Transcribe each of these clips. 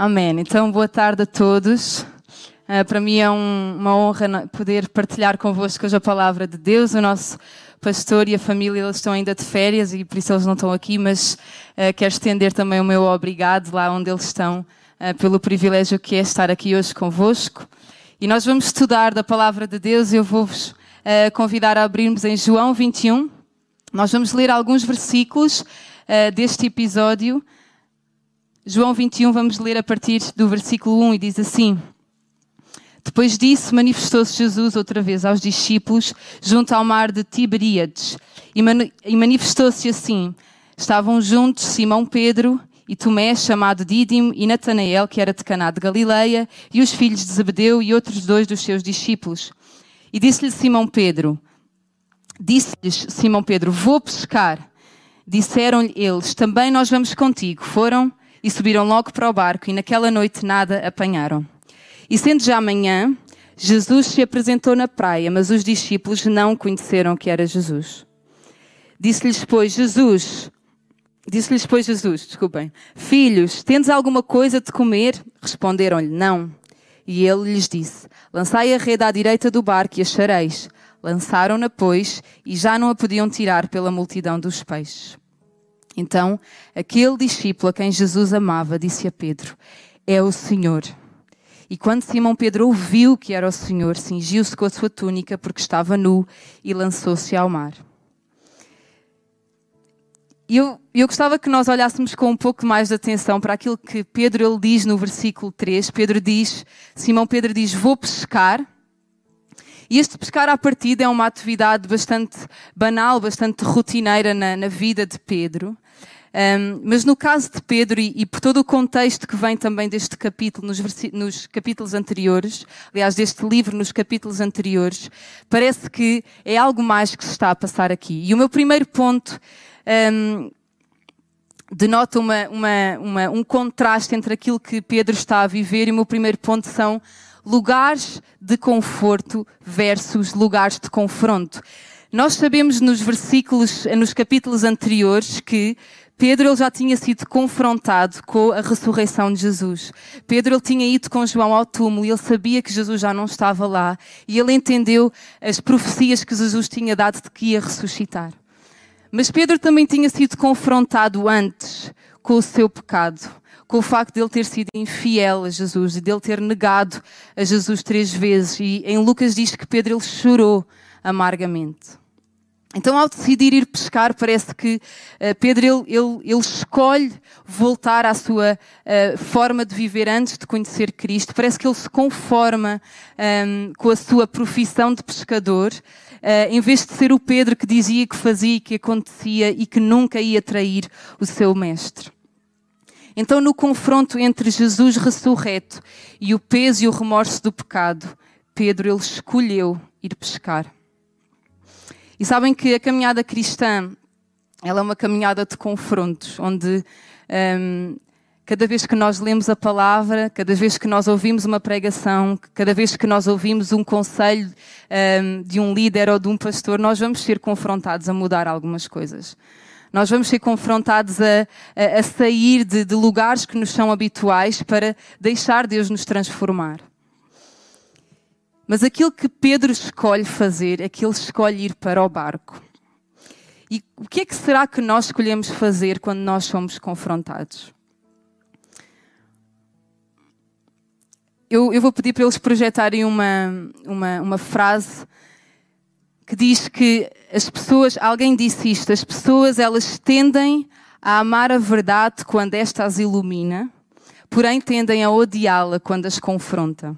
Amém. Então, boa tarde a todos. Uh, para mim é um, uma honra poder partilhar convosco hoje a palavra de Deus. O nosso pastor e a família eles estão ainda de férias e por isso eles não estão aqui, mas uh, quero estender também o meu obrigado lá onde eles estão uh, pelo privilégio que é estar aqui hoje convosco. E nós vamos estudar da palavra de Deus. Eu vou-vos convidar a abrirmos em João 21. Nós vamos ler alguns versículos deste episódio. João 21, vamos ler a partir do versículo 1 e diz assim: Depois disso, manifestou-se Jesus outra vez aos discípulos junto ao mar de Tiberíades e, e manifestou-se assim: Estavam juntos Simão Pedro e Tomé, chamado Dídimo, e Natanael, que era de Caná de Galileia, e os filhos de Zebedeu e outros dois dos seus discípulos. E disse-lhe Simão Pedro: Disse-lhes Simão Pedro: Vou pescar. Disseram-lhe eles: Também nós vamos contigo. Foram e subiram logo para o barco, e naquela noite nada apanharam. E sendo já amanhã, Jesus se apresentou na praia, mas os discípulos não conheceram que era Jesus. Disse-lhes, pois, Jesus, disse-lhes, pois, Jesus, desculpem, filhos, tendes alguma coisa de comer? Responderam-lhe, não. E ele lhes disse, lançai a rede à direita do barco e achareis. Lançaram-na, pois, e já não a podiam tirar pela multidão dos peixes. Então, aquele discípulo a quem Jesus amava disse a Pedro: É o Senhor. E quando Simão Pedro ouviu que era o Senhor, cingiu-se com a sua túnica porque estava nu e lançou-se ao mar. Eu, eu gostava que nós olhássemos com um pouco mais de atenção para aquilo que Pedro ele diz no versículo 3. Pedro diz, Simão Pedro diz, vou pescar. E este pescar à partida é uma atividade bastante banal, bastante rotineira na, na vida de Pedro. Um, mas no caso de Pedro, e, e, por todo o contexto que vem também deste capítulo, nos, nos, capítulos anteriores, aliás, deste livro nos capítulos anteriores, parece que é algo mais que se está a passar aqui. E o meu primeiro ponto um, denota uma, uma, uma, um contraste entre aquilo que Pedro está a viver e o meu primeiro ponto são lugares de conforto versus lugares de confronto. Nós sabemos nos versículos, nos capítulos anteriores que Pedro ele já tinha sido confrontado com a ressurreição de Jesus. Pedro ele tinha ido com João ao túmulo e ele sabia que Jesus já não estava lá e ele entendeu as profecias que Jesus tinha dado de que ia ressuscitar. Mas Pedro também tinha sido confrontado antes com o seu pecado com o facto de ele ter sido infiel a Jesus e de ele ter negado a Jesus três vezes. E em Lucas diz que Pedro ele chorou amargamente. Então, ao decidir ir pescar, parece que uh, Pedro ele, ele, ele, escolhe voltar à sua uh, forma de viver antes de conhecer Cristo. Parece que ele se conforma um, ehm, com a sua profissão de pescador, uh, em vez de ser o Pedro que dizia que fazia, que acontecia e que nunca ia trair o seu mestre. Então, no confronto entre Jesus ressurreto e o peso e o remorso do pecado, Pedro ele escolheu ir pescar. E sabem que a caminhada cristã ela é uma caminhada de confrontos, onde um, cada vez que nós lemos a palavra, cada vez que nós ouvimos uma pregação, cada vez que nós ouvimos um conselho um, de um líder ou de um pastor, nós vamos ser confrontados a mudar algumas coisas. Nós vamos ser confrontados a, a, a sair de, de lugares que nos são habituais para deixar Deus nos transformar. Mas aquilo que Pedro escolhe fazer é que ele escolhe ir para o barco. E o que é que será que nós escolhemos fazer quando nós somos confrontados? Eu, eu vou pedir para eles projetarem uma, uma, uma frase que diz que as pessoas, alguém disse isto, as pessoas elas tendem a amar a verdade quando esta as ilumina, porém tendem a odiá-la quando as confronta.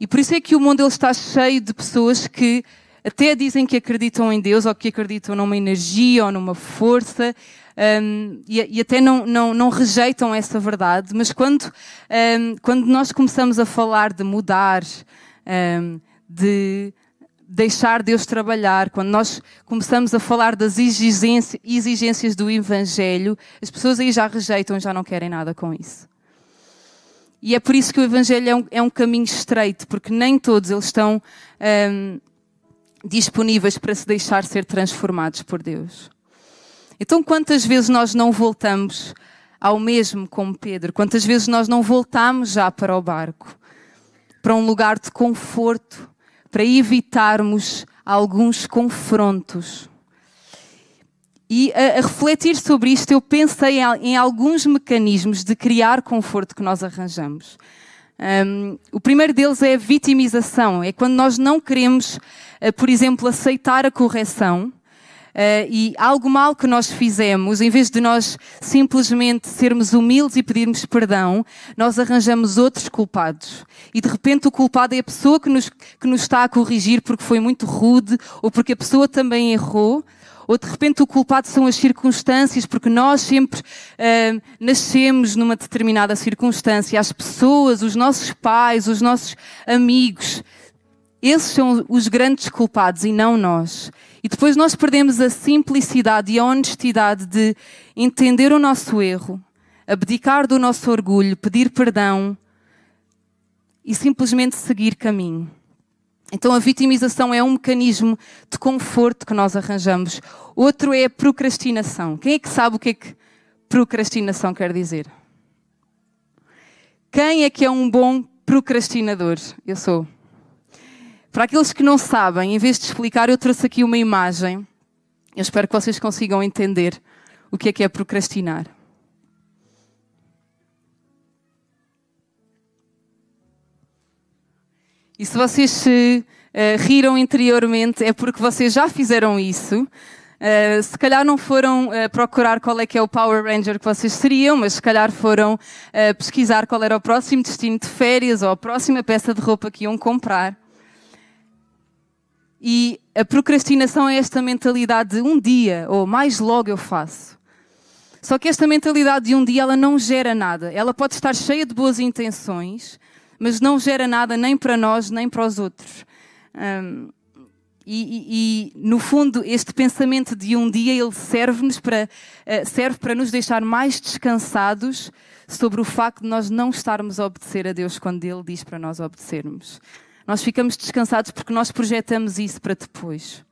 E por isso é que o mundo ele está cheio de pessoas que até dizem que acreditam em Deus ou que acreditam numa energia ou numa força um, e, e, até não, não, não, rejeitam essa verdade, mas quando, um, quando nós começamos a falar de mudar, um, de deixar Deus trabalhar, quando nós começamos a falar das exigências do Evangelho, as pessoas aí já rejeitam, já não querem nada com isso. E é por isso que o Evangelho é um, é um caminho estreito, porque nem todos eles estão um, disponíveis para se deixar ser transformados por Deus. Então, quantas vezes nós não voltamos ao mesmo como Pedro? Quantas vezes nós não voltamos já para o barco, para um lugar de conforto, para evitarmos alguns confrontos? E a, a, refletir sobre isto, eu pensei em, em, alguns mecanismos de criar conforto que nós arranjamos. Um, o primeiro deles é a vitimização. É quando nós não queremos, uh, por exemplo, aceitar a correção uh, e algo mal que nós fizemos, em vez de nós simplesmente sermos humildes e pedirmos perdão, nós arranjamos outros culpados. E de repente o culpado é a pessoa que nos, que nos está a corrigir porque foi muito rude ou porque a pessoa também errou ou de repente o culpado são as circunstâncias, porque nós sempre uh, nascemos numa determinada circunstância. As pessoas, os nossos pais, os nossos amigos, esses são os grandes culpados e não nós. E depois nós perdemos a simplicidade e a honestidade de entender o nosso erro, abdicar do nosso orgulho, pedir perdão e simplesmente seguir caminho. Então a vitimização é um mecanismo de conforto que nós arranjamos. Outro é a procrastinação. Quem é que sabe o que é que procrastinação quer dizer? Quem é que é um bom procrastinador? Eu sou. Para aqueles que não sabem, em vez de explicar, eu trouxe aqui uma imagem. Eu espero que vocês consigam entender o que é que é procrastinar. E se vocês se uh, riram interiormente, é porque vocês já fizeram isso. Uh, se calhar não foram uh, procurar qual é que é o Power Ranger que vocês seriam, mas se calhar foram pesquisar qual era o próximo destino de férias ou a próxima peça de roupa que iam comprar. E a procrastinação é esta mentalidade de um dia ou mais logo eu faço. Só que esta mentalidade de um dia ela não gera nada. Ela pode estar cheia de boas intenções, mas não gera nada nem para nós nem para os outros. Um, e, e, e, no fundo, este pensamento de um dia ele serve-nos para, uh, serve para nos deixar mais descansados sobre o facto de nós não estarmos a obedecer a Deus quando Ele diz para nós obedecermos. Nós ficamos descansados porque nós projetamos isso para depois.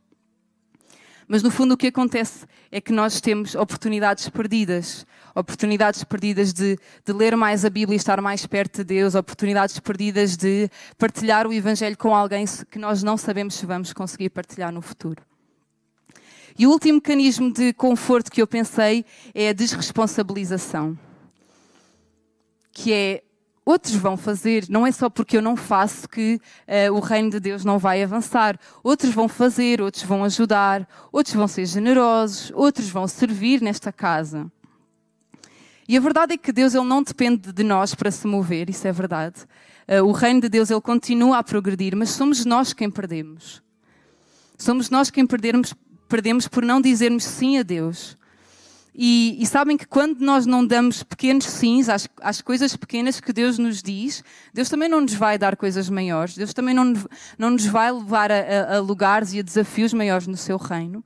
Mas no fundo o que acontece é que nós temos oportunidades perdidas. Oportunidades perdidas de, de, ler mais a Bíblia e estar mais perto de Deus. Oportunidades perdidas de partilhar o Evangelho com alguém que nós não sabemos se vamos conseguir partilhar no futuro. E o último mecanismo de conforto que eu pensei é a desresponsabilização. Que é Outros vão fazer, não é só porque eu não faço que uh, o reino de Deus não vai avançar. Outros vão fazer, outros vão ajudar, outros vão ser generosos, outros vão servir nesta casa. E a verdade é que Deus ele não depende de nós para se mover, isso é verdade. Uh, o reino de Deus ele continua a progredir, mas somos nós quem perdemos. Somos nós quem perdemos, perdemos por não dizermos sim a Deus. E, e, sabem que quando nós não damos pequenos sims às, às, coisas pequenas que Deus nos diz, Deus também não nos vai dar coisas maiores, Deus também não, não nos vai levar a, a, lugares e a desafios maiores no seu reino.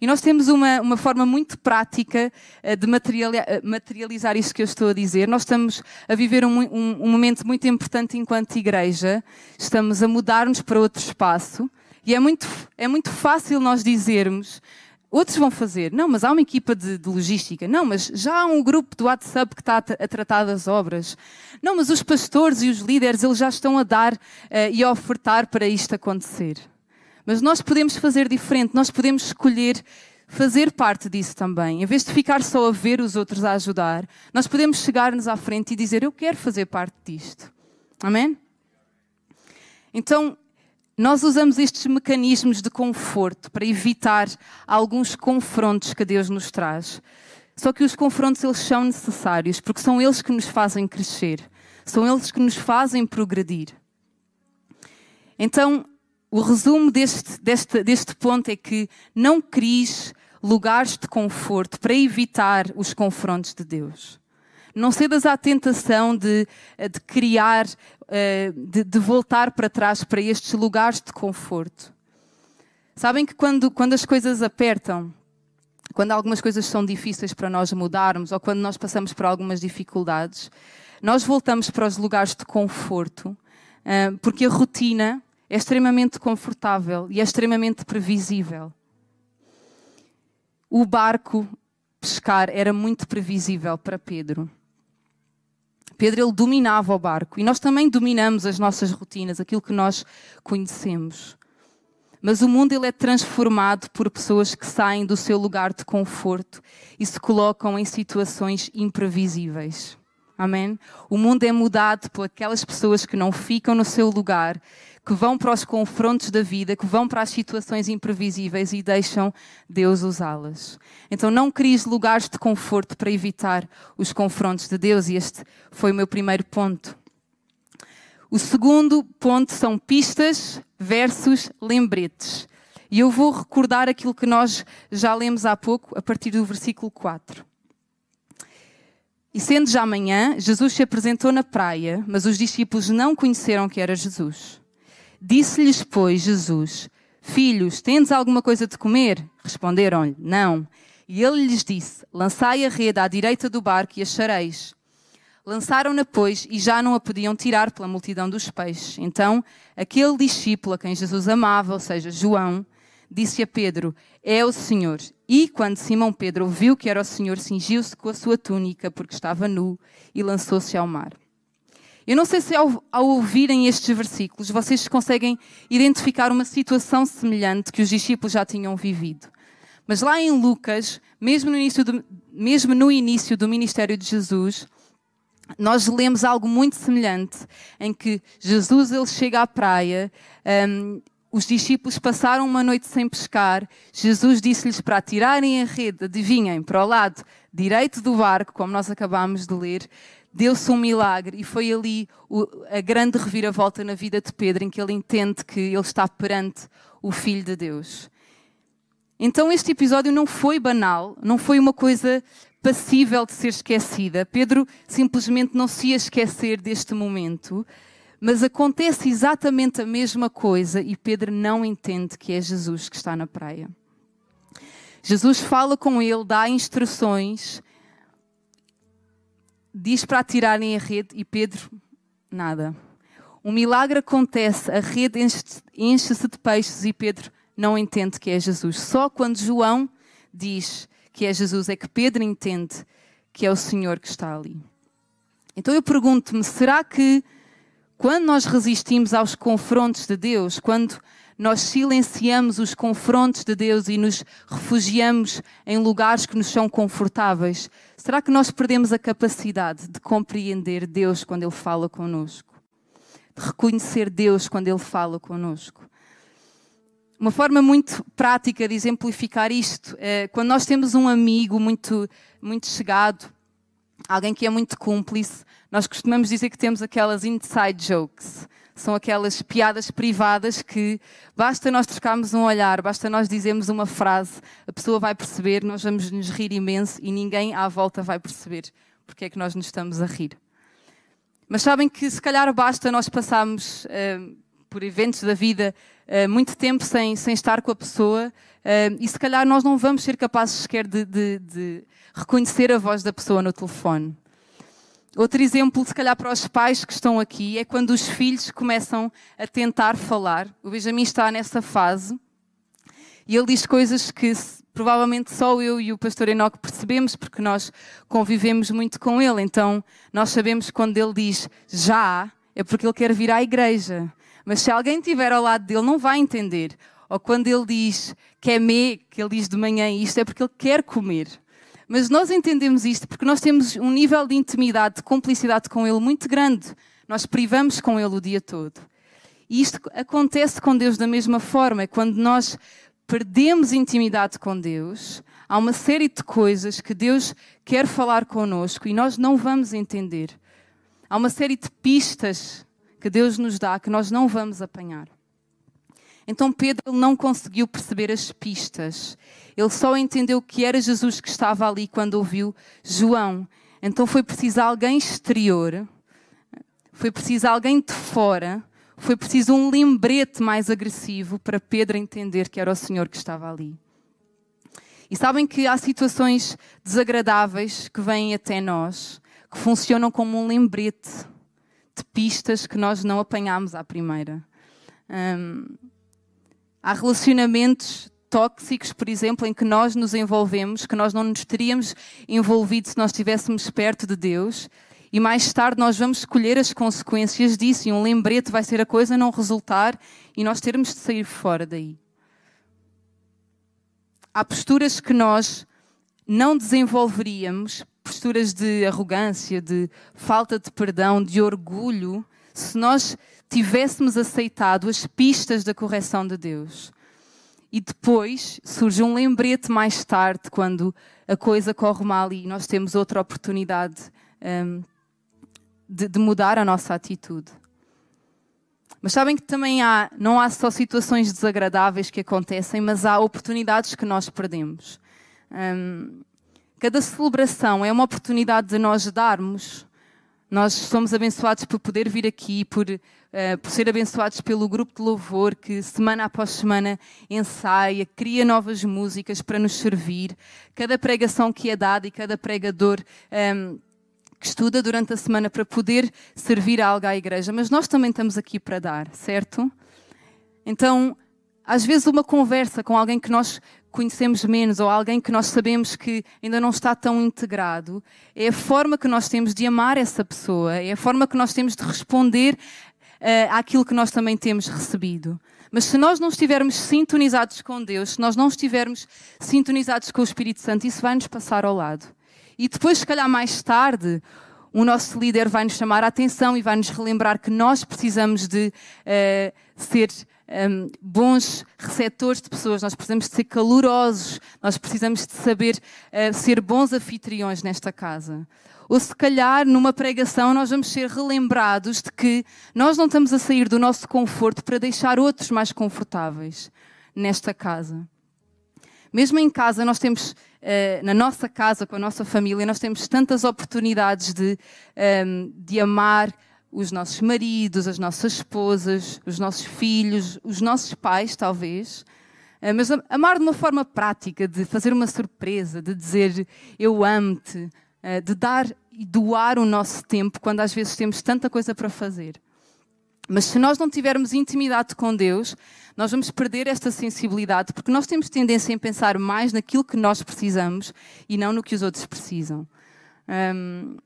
E nós temos uma, uma forma muito prática eh, de eh, materializar isto que eu estou a dizer. Nós estamos a viver um, um, um momento muito importante enquanto igreja, estamos a mudar-nos para outro espaço. E é muito, é muito fácil nós dizermos Outros vão fazer, não, mas há uma equipa de, de, logística. Não, mas já há um grupo do WhatsApp que está a, tratar das obras. Não, mas os pastores e os líderes, eles já estão a dar uh, e a ofertar para isto acontecer. Mas nós podemos fazer diferente, nós podemos escolher fazer parte disso também. Em vez de ficar só a ver os outros a ajudar, nós podemos chegar-nos à frente e dizer: Eu quero fazer parte disto. Amém? Então, nós usamos estes mecanismos de conforto para evitar alguns confrontos que Deus nos traz. Só que os confrontos eles são necessários porque são eles que nos fazem crescer, são eles que nos fazem progredir. Então, o resumo deste, deste, deste ponto é que não cries lugares de conforto para evitar os confrontos de Deus. Não cedas à tentação de, de criar de, de, voltar para trás para estes lugares de conforto. Sabem que quando, quando as coisas apertam, quando algumas coisas são difíceis para nós mudarmos ou quando nós passamos por algumas dificuldades, nós voltamos para os lugares de conforto, eh, porque a rotina é extremamente confortável e é extremamente previsível. O barco pescar era muito previsível para Pedro. Pedro ele dominava o barco e nós também dominamos as nossas rotinas, aquilo que nós conhecemos. Mas o mundo ele é transformado por pessoas que saem do seu lugar de conforto e se colocam em situações imprevisíveis. Amém? O mundo é mudado por aquelas pessoas que não ficam no seu lugar, que vão para os confrontos da vida, que vão para as situações imprevisíveis e deixam Deus usá-las. Então não cries lugares de conforto para evitar os confrontos de Deus e este foi o meu primeiro ponto. O segundo ponto são pistas versus lembretes. E eu vou recordar aquilo que nós já lemos há pouco, a partir do versículo 4. E sendo já manhã, Jesus se apresentou na praia, mas os discípulos não conheceram que era Jesus. Disse-lhes, pois, Jesus: Filhos, tendes alguma coisa de comer? Responderam-lhe: Não. E ele lhes disse: Lançai a rede à direita do barco e achareis. Lançaram-na, pois, e já não a podiam tirar pela multidão dos peixes. Então, aquele discípulo a quem Jesus amava, ou seja, João, disse a Pedro: É o Senhor. E quando Simão Pedro ouviu que era o Senhor, cingiu-se com a sua túnica, porque estava nu, e lançou-se ao mar. Eu não sei se ao, ao, ouvirem estes versículos vocês conseguem identificar uma situação semelhante que os discípulos já tinham vivido. Mas lá em Lucas, mesmo no início do, mesmo no início do ministério de Jesus, nós lemos algo muito semelhante, em que Jesus ele chega à praia, um, os discípulos passaram uma noite sem pescar, Jesus disse-lhes para tirarem a rede, adivinhem, para o lado direito do barco, como nós acabámos de ler, deu-se um milagre e foi ali a grande reviravolta na vida de Pedro, em que ele entende que ele está perante o Filho de Deus. Então este episódio não foi banal, não foi uma coisa passível de ser esquecida. Pedro simplesmente não se ia esquecer deste momento, mas acontece exatamente a mesma coisa e Pedro não entende que é Jesus que está na praia. Jesus fala com ele, dá instruções, diz para atirarem a rede e Pedro, nada. Um milagre acontece, a rede enche-se de peixes e Pedro não entende que é Jesus. Só quando João diz que é Jesus, é que Pedro entende que é o Senhor que está ali. Então eu pergunto-me: será que quando nós resistimos aos confrontos de Deus, quando nós silenciamos os confrontos de Deus e nos refugiamos em lugares que nos são confortáveis, será que nós perdemos a capacidade de compreender Deus quando Ele fala conosco? De reconhecer Deus quando Ele fala conosco? Uma forma muito prática de exemplificar isto é quando nós temos um amigo muito, muito chegado, alguém que é muito cúmplice, nós costumamos dizer que temos aquelas inside jokes. São aquelas piadas privadas que basta nós trocarmos um olhar, basta nós dizermos uma frase, a pessoa vai perceber, nós vamos nos rir imenso e ninguém à volta vai perceber porque é que nós nos estamos a rir. Mas sabem que se calhar basta nós passarmos uh, por eventos da vida uh, muito tempo sem, sem estar com a pessoa uh, e se calhar nós não vamos ser capazes sequer de, de, de reconhecer a voz da pessoa no telefone. Outro exemplo, se calhar para os pais que estão aqui, é quando os filhos começam a tentar falar. O Benjamin está nessa fase e ele diz coisas que provavelmente só eu e o pastor Enoque percebemos, porque nós convivemos muito com ele. Então, nós sabemos quando ele diz já, é porque ele quer vir à igreja. Mas se alguém estiver ao lado dele, não vai entender. Ou quando ele diz que é me, que ele diz de manhã isto, é porque ele quer comer. Mas nós entendemos isto porque nós temos um nível de intimidade, de cumplicidade com ele muito grande. Nós privamos com ele o dia todo. E isto acontece com Deus da mesma forma. Quando nós perdemos intimidade com Deus, há uma série de coisas que Deus quer falar connosco e nós não vamos entender. Há uma série de pistas que Deus nos dá que nós não vamos apanhar. Então Pedro não conseguiu perceber as pistas. Ele só entendeu que era Jesus que estava ali quando ouviu João. Então foi preciso alguém exterior, foi preciso alguém de fora, foi preciso um lembrete mais agressivo para Pedro entender que era o Senhor que estava ali. E sabem que há situações desagradáveis que vêm até nós, que funcionam como um lembrete de pistas que nós não apanhamos à primeira. Um, há relacionamentos tóxicos, por exemplo, em que nós nos envolvemos, que nós não nos teríamos envolvido se nós estivéssemos perto de Deus. E mais tarde nós vamos escolher as consequências disso, e um lembrete vai ser a coisa não resultar e nós termos de sair fora daí. Há posturas que nós não desenvolveríamos, posturas de arrogância, de falta de perdão, de orgulho, se nós tivéssemos aceitado as pistas da correção de Deus. E depois surge um lembrete mais tarde, quando a coisa corre mal e nós temos outra oportunidade um, de, de mudar a nossa atitude. Mas sabem que também há, não há só situações desagradáveis que acontecem, mas há oportunidades que nós perdemos. Um, cada celebração é uma oportunidade de nós darmos. Nós somos abençoados por poder vir aqui, por, uh, por ser abençoados pelo grupo de louvor que semana após semana ensaia, cria novas músicas para nos servir. Cada pregação que é dada e cada pregador. Um, que estuda durante a semana para poder servir algo à igreja, mas nós também estamos aqui para dar, certo? Então, às vezes, uma conversa com alguém que nós conhecemos menos ou alguém que nós sabemos que ainda não está tão integrado, é a forma que nós temos de amar essa pessoa, é a forma que nós temos de responder uh, àquilo que nós também temos recebido. Mas se nós não estivermos sintonizados com Deus, se nós não estivermos sintonizados com o Espírito Santo, isso vai nos passar ao lado. E depois, se calhar mais tarde, o nosso líder vai nos chamar a atenção e vai nos relembrar que nós precisamos de uh, ser um, ehm, bons receptores de pessoas, nós precisamos de ser calorosos, nós precisamos de saber uh, ser bons anfitriões nesta casa. Ou se calhar, numa pregação, nós vamos ser relembrados de que nós não estamos a sair do nosso conforto para deixar outros mais confortáveis nesta casa. Mesmo em casa, nós temos uh, na nossa casa, com a nossa família, nós temos tantas oportunidades de, ehm, de amar os nossos maridos, as nossas esposas, os nossos filhos, os nossos pais, talvez. Uh, mas amar de uma forma prática, de fazer uma surpresa, de dizer eu amo-te, de dar e doar o nosso tempo quando às vezes temos tanta coisa para fazer. Mas se nós não tivermos intimidade com Deus, nós vamos perder esta sensibilidade, porque nós temos tendência em pensar mais naquilo que nós precisamos e não no que os outros precisam. Um,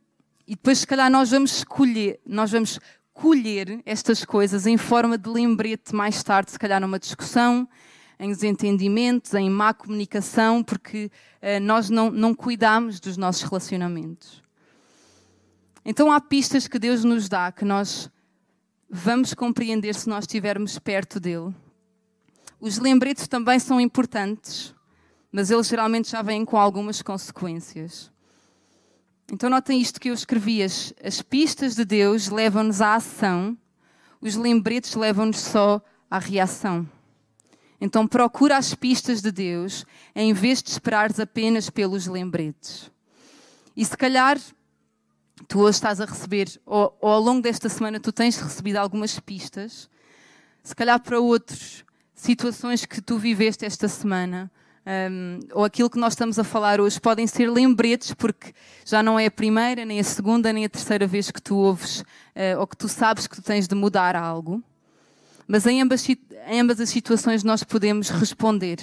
e depois, se calhar, nós vamos escolher, nós vamos colher estas coisas em forma de lembrete mais tarde, se calhar numa discussão, em desentendimentos, em má comunicação, porque uh, nós não, não cuidamos dos nossos relacionamentos. Então há pistas que Deus nos dá que nós vamos compreender se nós estivermos perto dele. Os lembretes também são importantes, mas eles geralmente já vêm com algumas consequências. Então notem isto que eu escrevi: as, as pistas de Deus levam-nos à ação, os lembretes levam-nos só à reação. Então procura as pistas de Deus em vez de esperares apenas pelos lembretes. E se calhar tu hoje estás a receber, ou, ou, ao longo desta semana tu tens recebido algumas pistas, se calhar para outros, situações que tu viveste esta semana, um, ou aquilo que nós estamos a falar hoje, podem ser lembretes, porque já não é a primeira, nem a segunda, nem a terceira vez que tu ouves, uh, ou que tu sabes que tu tens de mudar algo. Mas em ambas, em ambas as situações nós podemos responder.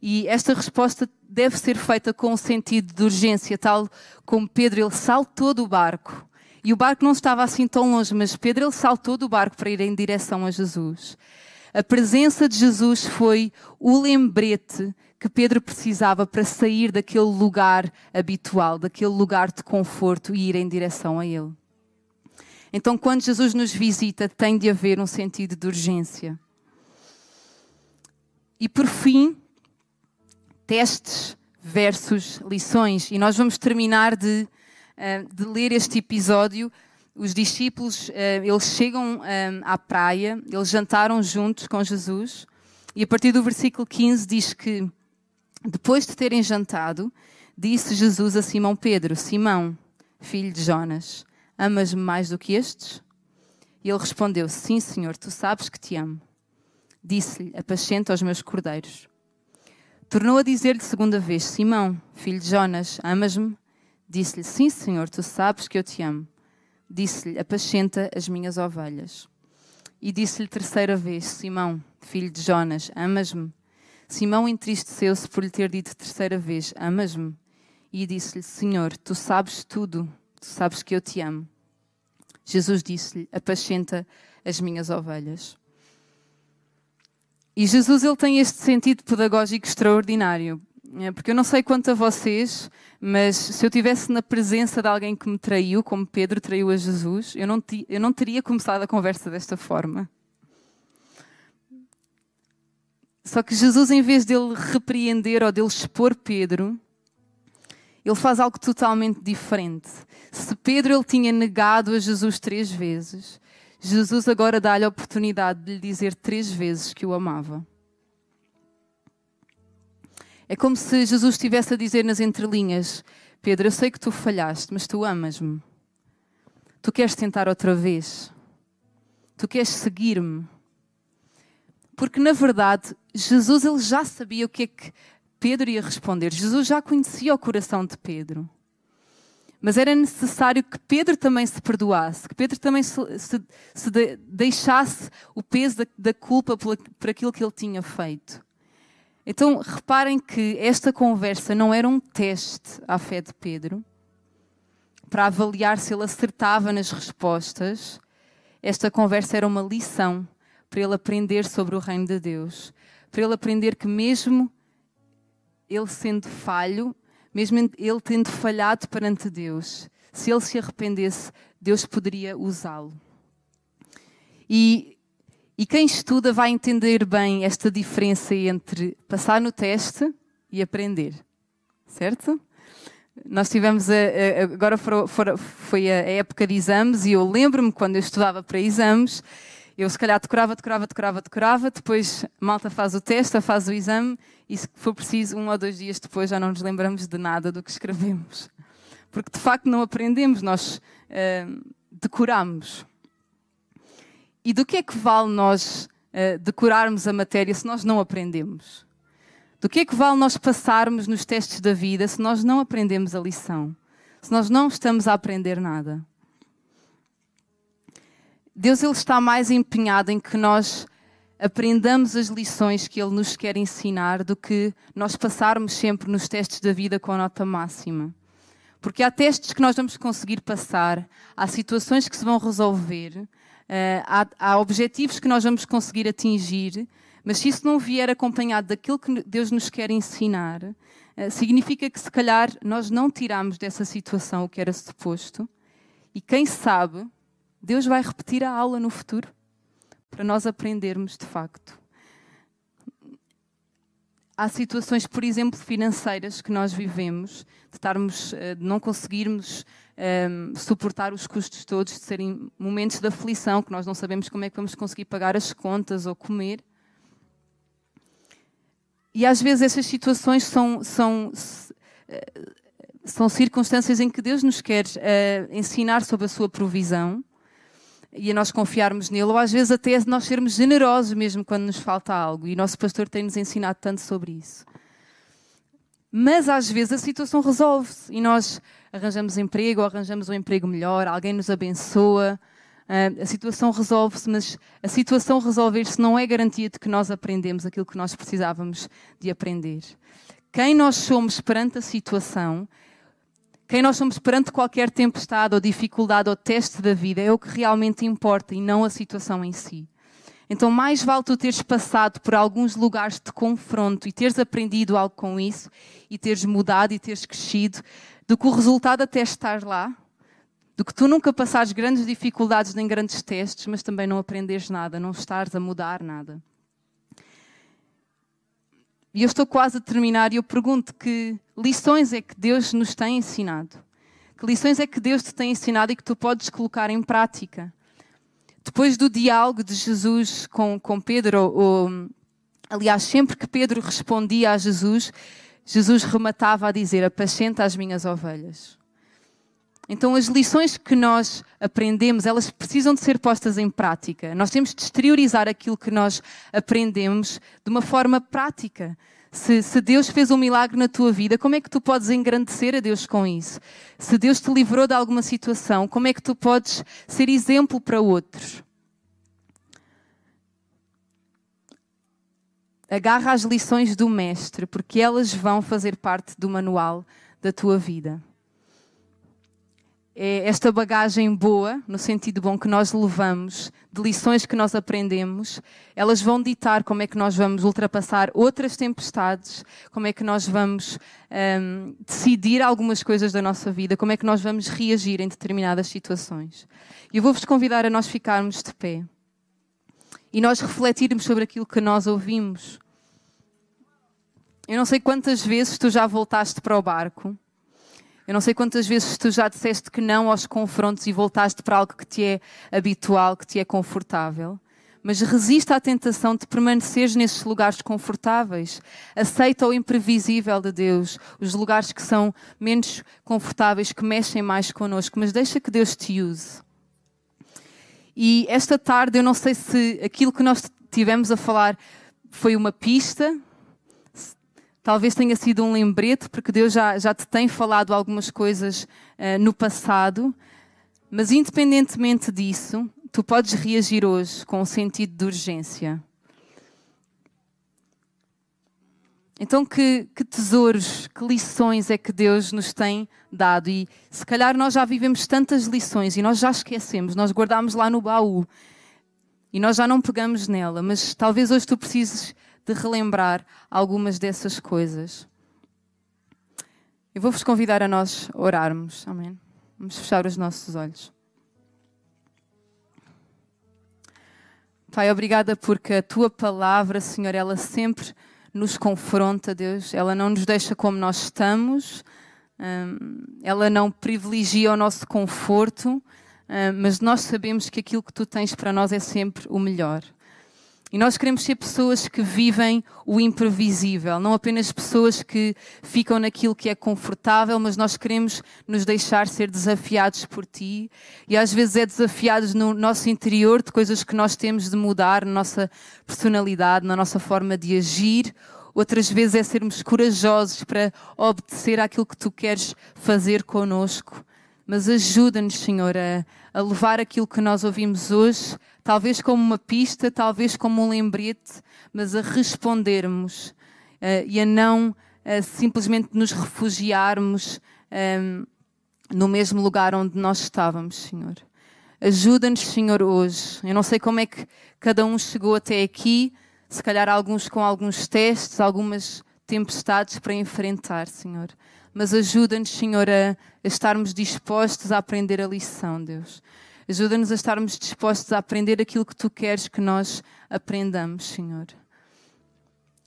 E esta resposta deve ser feita com um sentido de urgência, tal como Pedro, ele saltou do barco. E o barco não estava assim tão longe, mas Pedro, ele saltou do barco para ir em direção a Jesus. A presença de Jesus foi o lembrete que Pedro precisava para sair daquele lugar habitual, daquele lugar de conforto e ir em direção a Ele. Então, quando Jesus nos visita, tem de haver um sentido de urgência. E por fim, testes versus lições. E nós vamos terminar de, eh, de ler este episódio. Os discípulos, eh, eles chegam eh, à praia, eles jantaram juntos com Jesus. E a partir do versículo 15 diz que, depois de terem jantado, disse Jesus a Simão Pedro: Simão, filho de Jonas, amas-me mais do que estes? E ele respondeu: Sim, Senhor, tu sabes que te amo. Disse-lhe: Apacenta os meus cordeiros. Tornou a dizer-lhe segunda vez: Simão, filho de Jonas, amas-me? Disse-lhe: Sim, Senhor, tu sabes que eu te amo. Disse-lhe: Apacenta as minhas ovelhas. E disse-lhe terceira vez: Simão, filho de Jonas, amas-me? Simão entristeceu-se por lhe ter dito terceira vez: Amas-me? E disse-lhe: Senhor, tu sabes tudo, tu sabes que eu te amo. Jesus disse-lhe: Apacenta as minhas ovelhas. E Jesus ele tem este sentido pedagógico extraordinário, é, porque eu não sei quanto a vocês, mas se eu tivesse na presença de alguém que me traiu, como Pedro traiu a Jesus, eu não, eu não teria começado a conversa desta forma. Só que Jesus, em vez dele repreender ou dele expor Pedro, ele faz algo totalmente diferente. Se Pedro ele tinha negado a Jesus três vezes, Jesus agora dá-lhe a oportunidade de lhe dizer três vezes que o amava. É como se Jesus estivesse a dizer nas entrelinhas: Pedro, eu sei que tu falhaste, mas tu amas-me. Tu queres tentar outra vez. Tu queres seguir-me. Porque na verdade, Jesus ele já sabia o que é que Pedro ia responder. Jesus já conhecia o coração de Pedro. Mas era necessário que Pedro também se perdoasse, que Pedro também se, se, se de, deixasse o peso da, da culpa por, por aquilo que ele tinha feito. Então reparem que esta conversa não era um teste à fé de Pedro para avaliar se ele acertava nas respostas. Esta conversa era uma lição para ele aprender sobre o reino de Deus, para ele aprender que mesmo ele sendo falho, mesmo ele tendo falhado perante Deus, se ele se arrependesse, Deus poderia usá-lo. E, e quem estuda vai entender bem esta diferença entre passar no teste e aprender, certo? Nós tivemos, a, a, agora foi a época de exames e eu lembro-me quando eu estudava para exames eu, se calhar, decorava, decorava, decorava, decorava, depois malta faz o teste, faz o exame, e se for preciso, um ou dois dias depois já não nos lembramos de nada do que escrevemos. Porque, de facto, não aprendemos, nós uh, decoramos. E do que é que vale nós uh, decorarmos a matéria se nós não aprendemos? Do que é que vale nós passarmos nos testes da vida se nós não aprendemos a lição? Se nós não estamos a aprender nada? Deus ele está mais empenhado em que nós aprendamos as lições que Ele nos quer ensinar do que nós passarmos sempre nos testes da vida com a nota máxima. Porque há testes que nós vamos conseguir passar, há situações que se vão resolver, eh, há, há objetivos que nós vamos conseguir atingir, mas se isso não vier acompanhado daquilo que Deus nos quer ensinar, eh, significa que se calhar nós não tiramos dessa situação o que era suposto. E quem sabe, Deus vai repetir a aula no futuro para nós aprendermos de facto. Há situações, por exemplo, financeiras que nós vivemos, de, estarmos, eh, de não conseguirmos um, ehm, suportar os custos todos, de serem momentos de aflição, que nós não sabemos como é que vamos conseguir pagar as contas ou comer. E às vezes essas situações são, são, eh, são circunstâncias em que Deus nos quer uh, ensinar sobre a sua provisão e a nós confiarmos nele, ou às vezes até nós sermos generosos mesmo quando nos falta algo. E o nosso pastor tem-nos ensinado tanto sobre isso. Mas às vezes a situação resolve-se e nós arranjamos emprego, ou arranjamos um emprego melhor, alguém nos abençoa, a situação resolve-se, mas a situação resolver-se não é garantia de que nós aprendemos aquilo que nós precisávamos de aprender. Quem nós somos perante a situação quem nós somos perante qualquer tempestade ou dificuldade ou teste da vida é o que realmente importa e não a situação em si. Então, mais vale tu teres passado por alguns lugares de confronto e teres aprendido algo com isso e teres mudado e teres crescido, do que o resultado até estar lá, do que tu nunca passares grandes dificuldades nem grandes testes, mas também não aprenderes nada, não estares a mudar nada. E eu estou quase a terminar e eu pergunto que lições é que Deus nos tem ensinado? Que lições é que Deus te tem ensinado e que tu podes colocar em prática? Depois do diálogo de Jesus com, com Pedro, ou, aliás, sempre que Pedro respondia a Jesus, Jesus rematava a dizer: Apacenta as minhas ovelhas. Então, as lições que nós aprendemos, elas precisam de ser postas em prática. Nós temos de exteriorizar aquilo que nós aprendemos de uma forma prática. Se, se, Deus fez um milagre na tua vida, como é que tu podes engrandecer a Deus com isso? Se Deus te livrou de alguma situação, como é que tu podes ser exemplo para outros? Agarra as lições do Mestre, porque elas vão fazer parte do manual da tua vida. É esta bagagem boa, no sentido bom que nós levamos, de lições que nós aprendemos, elas vão ditar como é que nós vamos ultrapassar outras tempestades, como é que nós vamos um, decidir algumas coisas da nossa vida, como é que nós vamos reagir em determinadas situações. E eu vou-vos convidar a nós ficarmos de pé e nós refletirmos sobre aquilo que nós ouvimos. Eu não sei quantas vezes tu já voltaste para o barco. Eu não sei quantas vezes tu já disseste que não aos confrontos e voltaste para algo que te é habitual, que te é confortável. Mas resista à tentação de permaneceres nesses lugares confortáveis. Aceita o imprevisível de Deus, os lugares que são menos confortáveis, que mexem mais connosco, mas deixa que Deus te use. E esta tarde, eu não sei se aquilo que nós tivemos a falar foi uma pista, talvez tenha sido um lembrete, porque Deus já, já te tem falado algumas coisas uh, no passado, mas independentemente disso, tu podes reagir hoje com um sentido de urgência. Então, que, que, tesouros, que lições é que Deus nos tem dado? E se calhar nós já vivemos tantas lições e nós já esquecemos, nós guardamos lá no baú e nós já não pegamos nela, mas talvez hoje tu precises de relembrar algumas dessas coisas. Eu vou-vos convidar a nós orarmos. Amém. Vamos fechar os nossos olhos. Pai, obrigada porque a tua palavra, Senhor, ela sempre nos confronta, Deus. Ela não nos deixa como nós estamos, hum, ela não privilegia o nosso conforto, hum, mas nós sabemos que aquilo que tu tens para nós é sempre o melhor. E nós queremos ser pessoas que vivem o imprevisível, não apenas pessoas que ficam naquilo que é confortável, mas nós queremos nos deixar ser desafiados por ti. E às vezes é desafiados no nosso interior de coisas que nós temos de mudar na nossa personalidade, na nossa forma de agir. Outras vezes é sermos corajosos para obedecer àquilo que tu queres fazer conosco. Mas ajuda-nos, Senhor, a, a levar aquilo que nós ouvimos hoje talvez como uma pista, talvez como um lembrete, mas a respondermos uh, e a não uh, simplesmente nos refugiarmos um, ehm, no mesmo lugar onde nós estávamos, Senhor. Ajuda-nos, Senhor, hoje. Eu não sei como é que cada um chegou até aqui, se calhar alguns com alguns testes, algumas tempestades para enfrentar, Senhor. Mas ajuda-nos, Senhor, a, a estarmos dispostos a aprender a lição, Deus. Ajuda-nos a estarmos dispostos a aprender aquilo que tu queres que nós aprendamos, Senhor.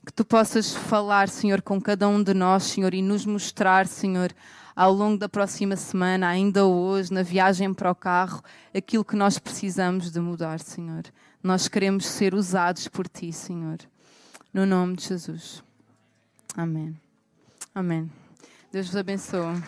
Que tu possas falar, Senhor, com cada um de nós, Senhor, e nos mostrar, Senhor, ao longo da próxima semana, ainda hoje, na viagem para o carro, aquilo que nós precisamos de mudar, Senhor. Nós queremos ser usados por ti, Senhor. No nome de Jesus. Amém. Amém. Deus vos abençoe.